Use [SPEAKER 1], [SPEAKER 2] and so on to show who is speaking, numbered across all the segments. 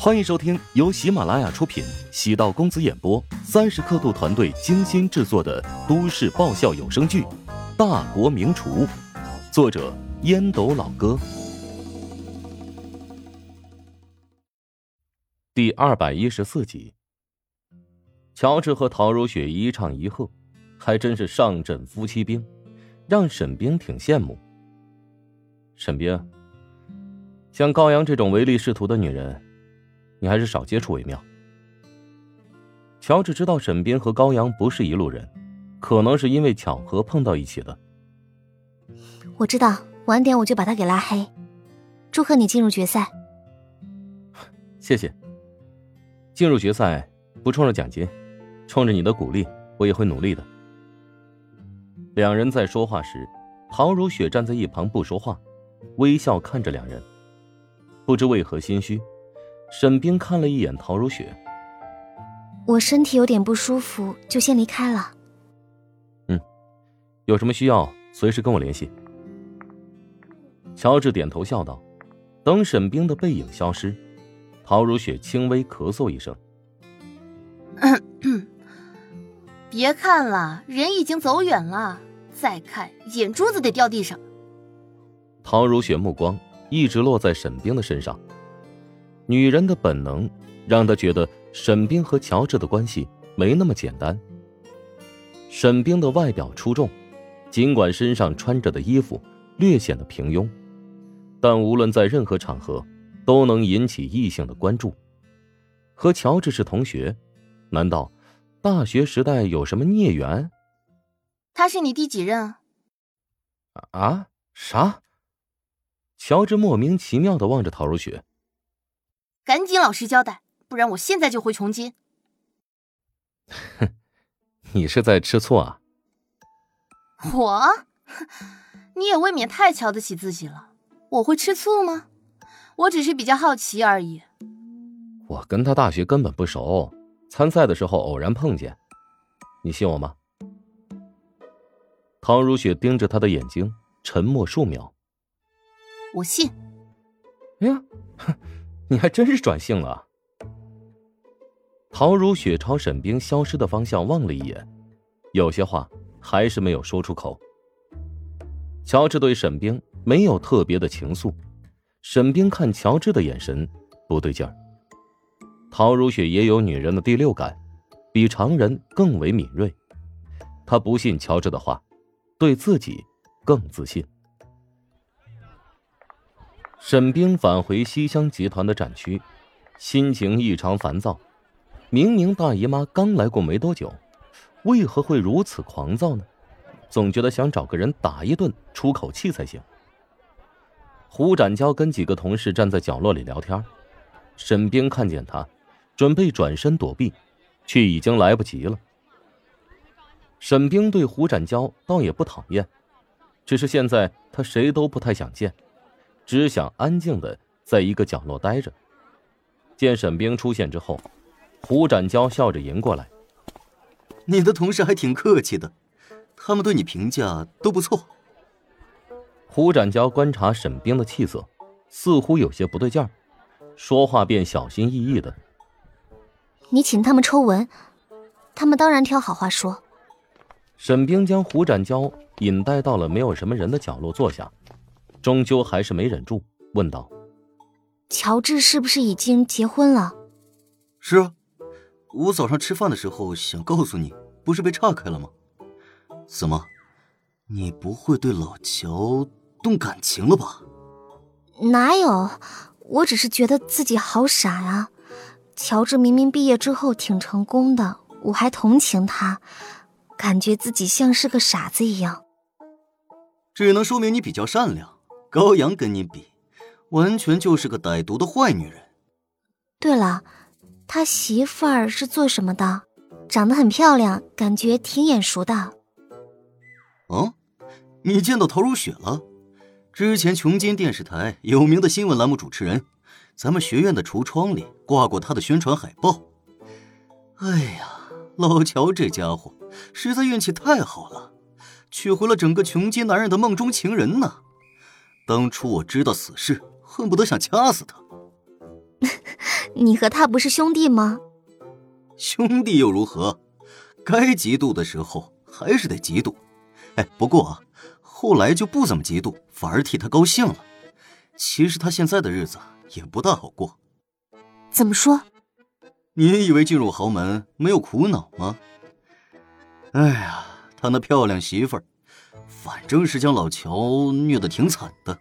[SPEAKER 1] 欢迎收听由喜马拉雅出品、喜道公子演播、三十刻度团队精心制作的都市爆笑有声剧《大国名厨》，作者烟斗老哥，第二百一十四集。乔治和陶如雪一唱一和，还真是上阵夫妻兵，让沈冰挺羡慕。沈冰，像高阳这种唯利是图的女人。你还是少接触为妙。乔治知道沈冰和高阳不是一路人，可能是因为巧合碰到一起的。
[SPEAKER 2] 我知道，晚点我就把他给拉黑。祝贺你进入决赛。
[SPEAKER 1] 谢谢。进入决赛不冲着奖金，冲着你的鼓励，我也会努力的。两人在说话时，陶如雪站在一旁不说话，微笑看着两人，不知为何心虚。沈冰看了一眼陶如雪，
[SPEAKER 2] 我身体有点不舒服，就先离开了。
[SPEAKER 1] 嗯，有什么需要随时跟我联系。乔治点头笑道。等沈冰的背影消失，陶如雪轻微咳嗽一声：“
[SPEAKER 3] 别看了，人已经走远了，再看眼珠子得掉地上。”
[SPEAKER 1] 陶如雪目光一直落在沈冰的身上。女人的本能让他觉得沈冰和乔治的关系没那么简单。沈冰的外表出众，尽管身上穿着的衣服略显得平庸，但无论在任何场合都能引起异性的关注。和乔治是同学，难道大学时代有什么孽缘？
[SPEAKER 3] 他是你第几任？
[SPEAKER 1] 啊？啥？乔治莫名其妙的望着陶如雪。
[SPEAKER 3] 赶紧老实交代，不然我现在就回重金。
[SPEAKER 1] 哼，你是在吃醋啊？
[SPEAKER 3] 我，你也未免太瞧得起自己了。我会吃醋吗？我只是比较好奇而已。
[SPEAKER 1] 我跟他大学根本不熟，参赛的时候偶然碰见。你信我吗？唐如雪盯着他的眼睛，沉默数秒。
[SPEAKER 3] 我信。
[SPEAKER 1] 哎呀，哼。你还真是转性了。陶如雪朝沈冰消失的方向望了一眼，有些话还是没有说出口。乔治对沈冰没有特别的情愫，沈冰看乔治的眼神不对劲儿。陶如雪也有女人的第六感，比常人更为敏锐。她不信乔治的话，对自己更自信。沈冰返回西乡集团的展区，心情异常烦躁。明明大姨妈刚来过没多久，为何会如此狂躁呢？总觉得想找个人打一顿出口气才行。胡展娇跟几个同事站在角落里聊天，沈冰看见他，准备转身躲避，却已经来不及了。沈冰对胡展娇倒也不讨厌，只是现在他谁都不太想见。只想安静的在一个角落待着。见沈冰出现之后，胡展娇笑着迎过来：“
[SPEAKER 4] 你的同事还挺客气的，他们对你评价都不错。”
[SPEAKER 1] 胡展娇观察沈冰的气色，似乎有些不对劲儿，说话便小心翼翼的：“
[SPEAKER 2] 你请他们抽文，他们当然挑好话说。”
[SPEAKER 1] 沈冰将胡展娇引带到了没有什么人的角落坐下。终究还是没忍住，问道：“
[SPEAKER 2] 乔治是不是已经结婚了？”“
[SPEAKER 4] 是啊，我早上吃饭的时候想告诉你，不是被岔开了吗？怎么，你不会对老乔动感情了吧？”“
[SPEAKER 2] 哪有，我只是觉得自己好傻呀！乔治明明毕业之后挺成功的，我还同情他，感觉自己像是个傻子一样。”“
[SPEAKER 4] 只能说明你比较善良。”高阳跟你比，完全就是个歹毒的坏女人。
[SPEAKER 2] 对了，他媳妇儿是做什么的？长得很漂亮，感觉挺眼熟的。
[SPEAKER 4] 哦，你见到陶如雪了？之前琼金电视台有名的新闻栏目主持人，咱们学院的橱窗里挂过她的宣传海报。哎呀，老乔这家伙实在运气太好了，娶回了整个琼金男人的梦中情人呢。当初我知道此事，恨不得想掐死他。
[SPEAKER 2] 你和他不是兄弟吗？
[SPEAKER 4] 兄弟又如何？该嫉妒的时候还是得嫉妒。哎，不过啊，后来就不怎么嫉妒，反而替他高兴了。其实他现在的日子也不大好过。
[SPEAKER 2] 怎么说？
[SPEAKER 4] 你以为进入豪门没有苦恼吗？哎呀，他那漂亮媳妇儿，反正是将老乔虐得挺惨的。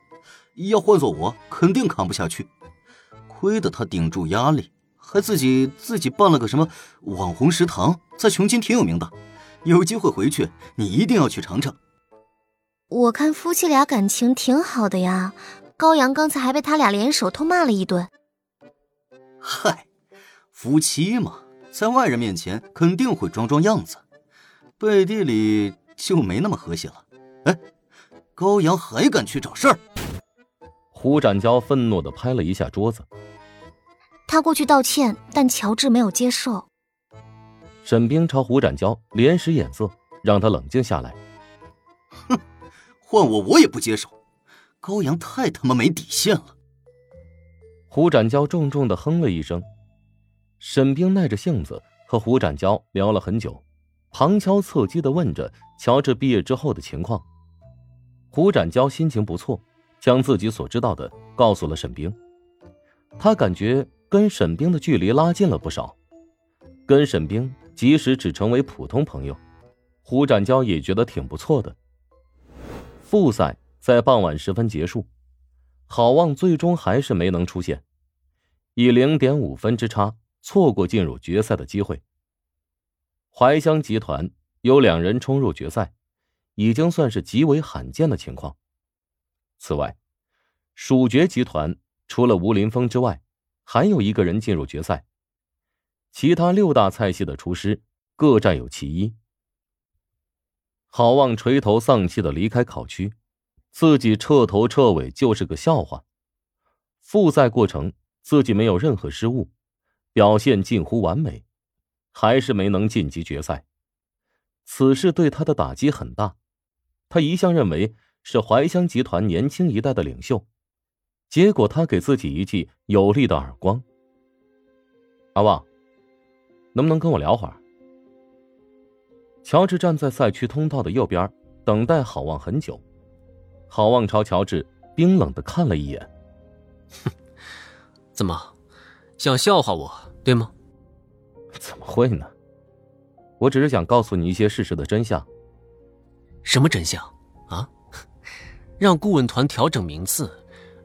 [SPEAKER 4] 要换做我，肯定扛不下去。亏得他顶住压力，还自己自己办了个什么网红食堂，在琼京挺有名的。有机会回去，你一定要去尝尝。
[SPEAKER 2] 我看夫妻俩感情挺好的呀，高阳刚才还被他俩联手痛骂了一顿。
[SPEAKER 4] 嗨，夫妻嘛，在外人面前肯定会装装样子，背地里就没那么和谐了。哎，高阳还敢去找事儿？
[SPEAKER 1] 胡展娇愤怒的拍了一下桌子。
[SPEAKER 2] 他过去道歉，但乔治没有接受。
[SPEAKER 1] 沈冰朝胡展娇连使眼色，让他冷静下来。
[SPEAKER 4] 哼，换我我也不接受。高阳太他妈没底线了。
[SPEAKER 1] 胡展娇重重的哼了一声。沈冰耐着性子和胡展娇聊了很久，旁敲侧击的问着乔治毕业之后的情况。胡展娇心情不错，将自己所知道的告诉了沈冰。他感觉。跟沈冰的距离拉近了不少，跟沈冰即使只成为普通朋友，胡展娇也觉得挺不错的。复赛在傍晚时分结束，郝望最终还是没能出现，以零点五分之差错过进入决赛的机会。怀乡集团有两人冲入决赛，已经算是极为罕见的情况。此外，蜀爵集团除了吴林峰之外，还有一个人进入决赛，其他六大菜系的厨师各占有其一。郝望垂头丧气的离开考区，自己彻头彻尾就是个笑话。复赛过程自己没有任何失误，表现近乎完美，还是没能晋级决赛。此事对他的打击很大，他一向认为是怀乡集团年轻一代的领袖。结果他给自己一记有力的耳光。阿旺，能不能跟我聊会儿？乔治站在赛区通道的右边，等待郝望很久。郝望朝乔治冰冷的看了一眼，
[SPEAKER 5] 哼，怎么，想笑话我，对吗？
[SPEAKER 1] 怎么会呢？我只是想告诉你一些事实的真相。
[SPEAKER 5] 什么真相？啊？让顾问团调整名次？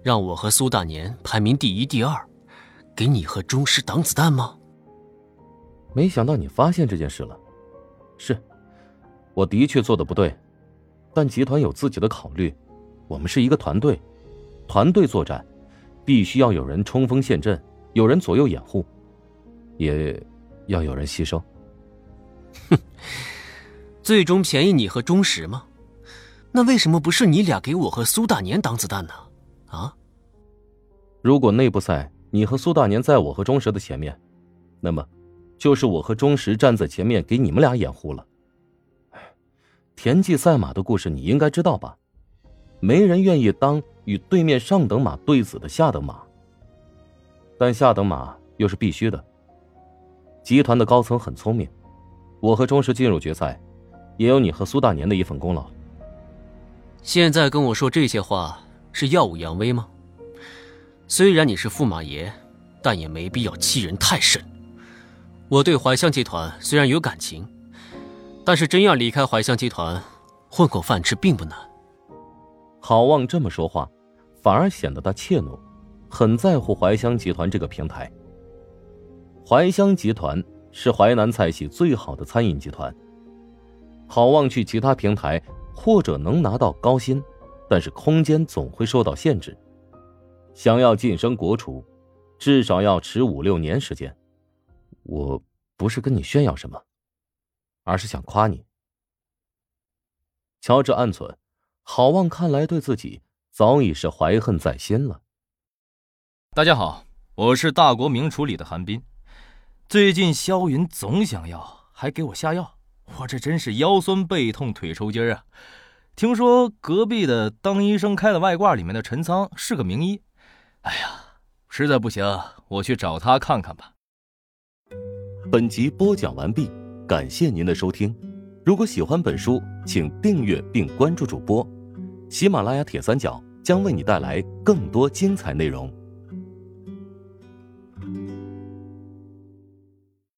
[SPEAKER 5] 让我和苏大年排名第一、第二，给你和钟师挡子弹吗？
[SPEAKER 1] 没想到你发现这件事了。是，我的确做的不对，但集团有自己的考虑，我们是一个团队，团队作战，必须要有人冲锋陷阵，有人左右掩护，也要有人牺牲。
[SPEAKER 5] 哼，最终便宜你和钟石吗？那为什么不是你俩给我和苏大年挡子弹呢？啊！
[SPEAKER 1] 如果内部赛你和苏大年在我和钟石的前面，那么就是我和钟石站在前面给你们俩掩护了。田忌赛马的故事你应该知道吧？没人愿意当与对面上等马对子的下等马，但下等马又是必须的。集团的高层很聪明，我和钟石进入决赛，也有你和苏大年的一份功劳。
[SPEAKER 5] 现在跟我说这些话。是耀武扬威吗？虽然你是驸马爷，但也没必要欺人太甚。我对怀香集团虽然有感情，但是真要离开怀香集团，混口饭吃并不难。
[SPEAKER 1] 郝望这么说话，反而显得他怯懦，很在乎怀香集团这个平台。怀香集团是淮南菜系最好的餐饮集团。郝望去其他平台，或者能拿到高薪。但是空间总会受到限制，想要晋升国厨，至少要迟五六年时间。我不是跟你炫耀什么，而是想夸你。乔治暗忖，郝望看来对自己早已是怀恨在心了。
[SPEAKER 6] 大家好，我是大国名厨里的韩冰。最近萧云总想要，还给我下药，我这真是腰酸背痛腿抽筋啊！听说隔壁的当医生开的外挂里面的陈仓是个名医，哎呀，实在不行，我去找他看看吧。
[SPEAKER 1] 本集播讲完毕，感谢您的收听。如果喜欢本书，请订阅并关注主播。喜马拉雅铁三角将为你带来更多精彩内容。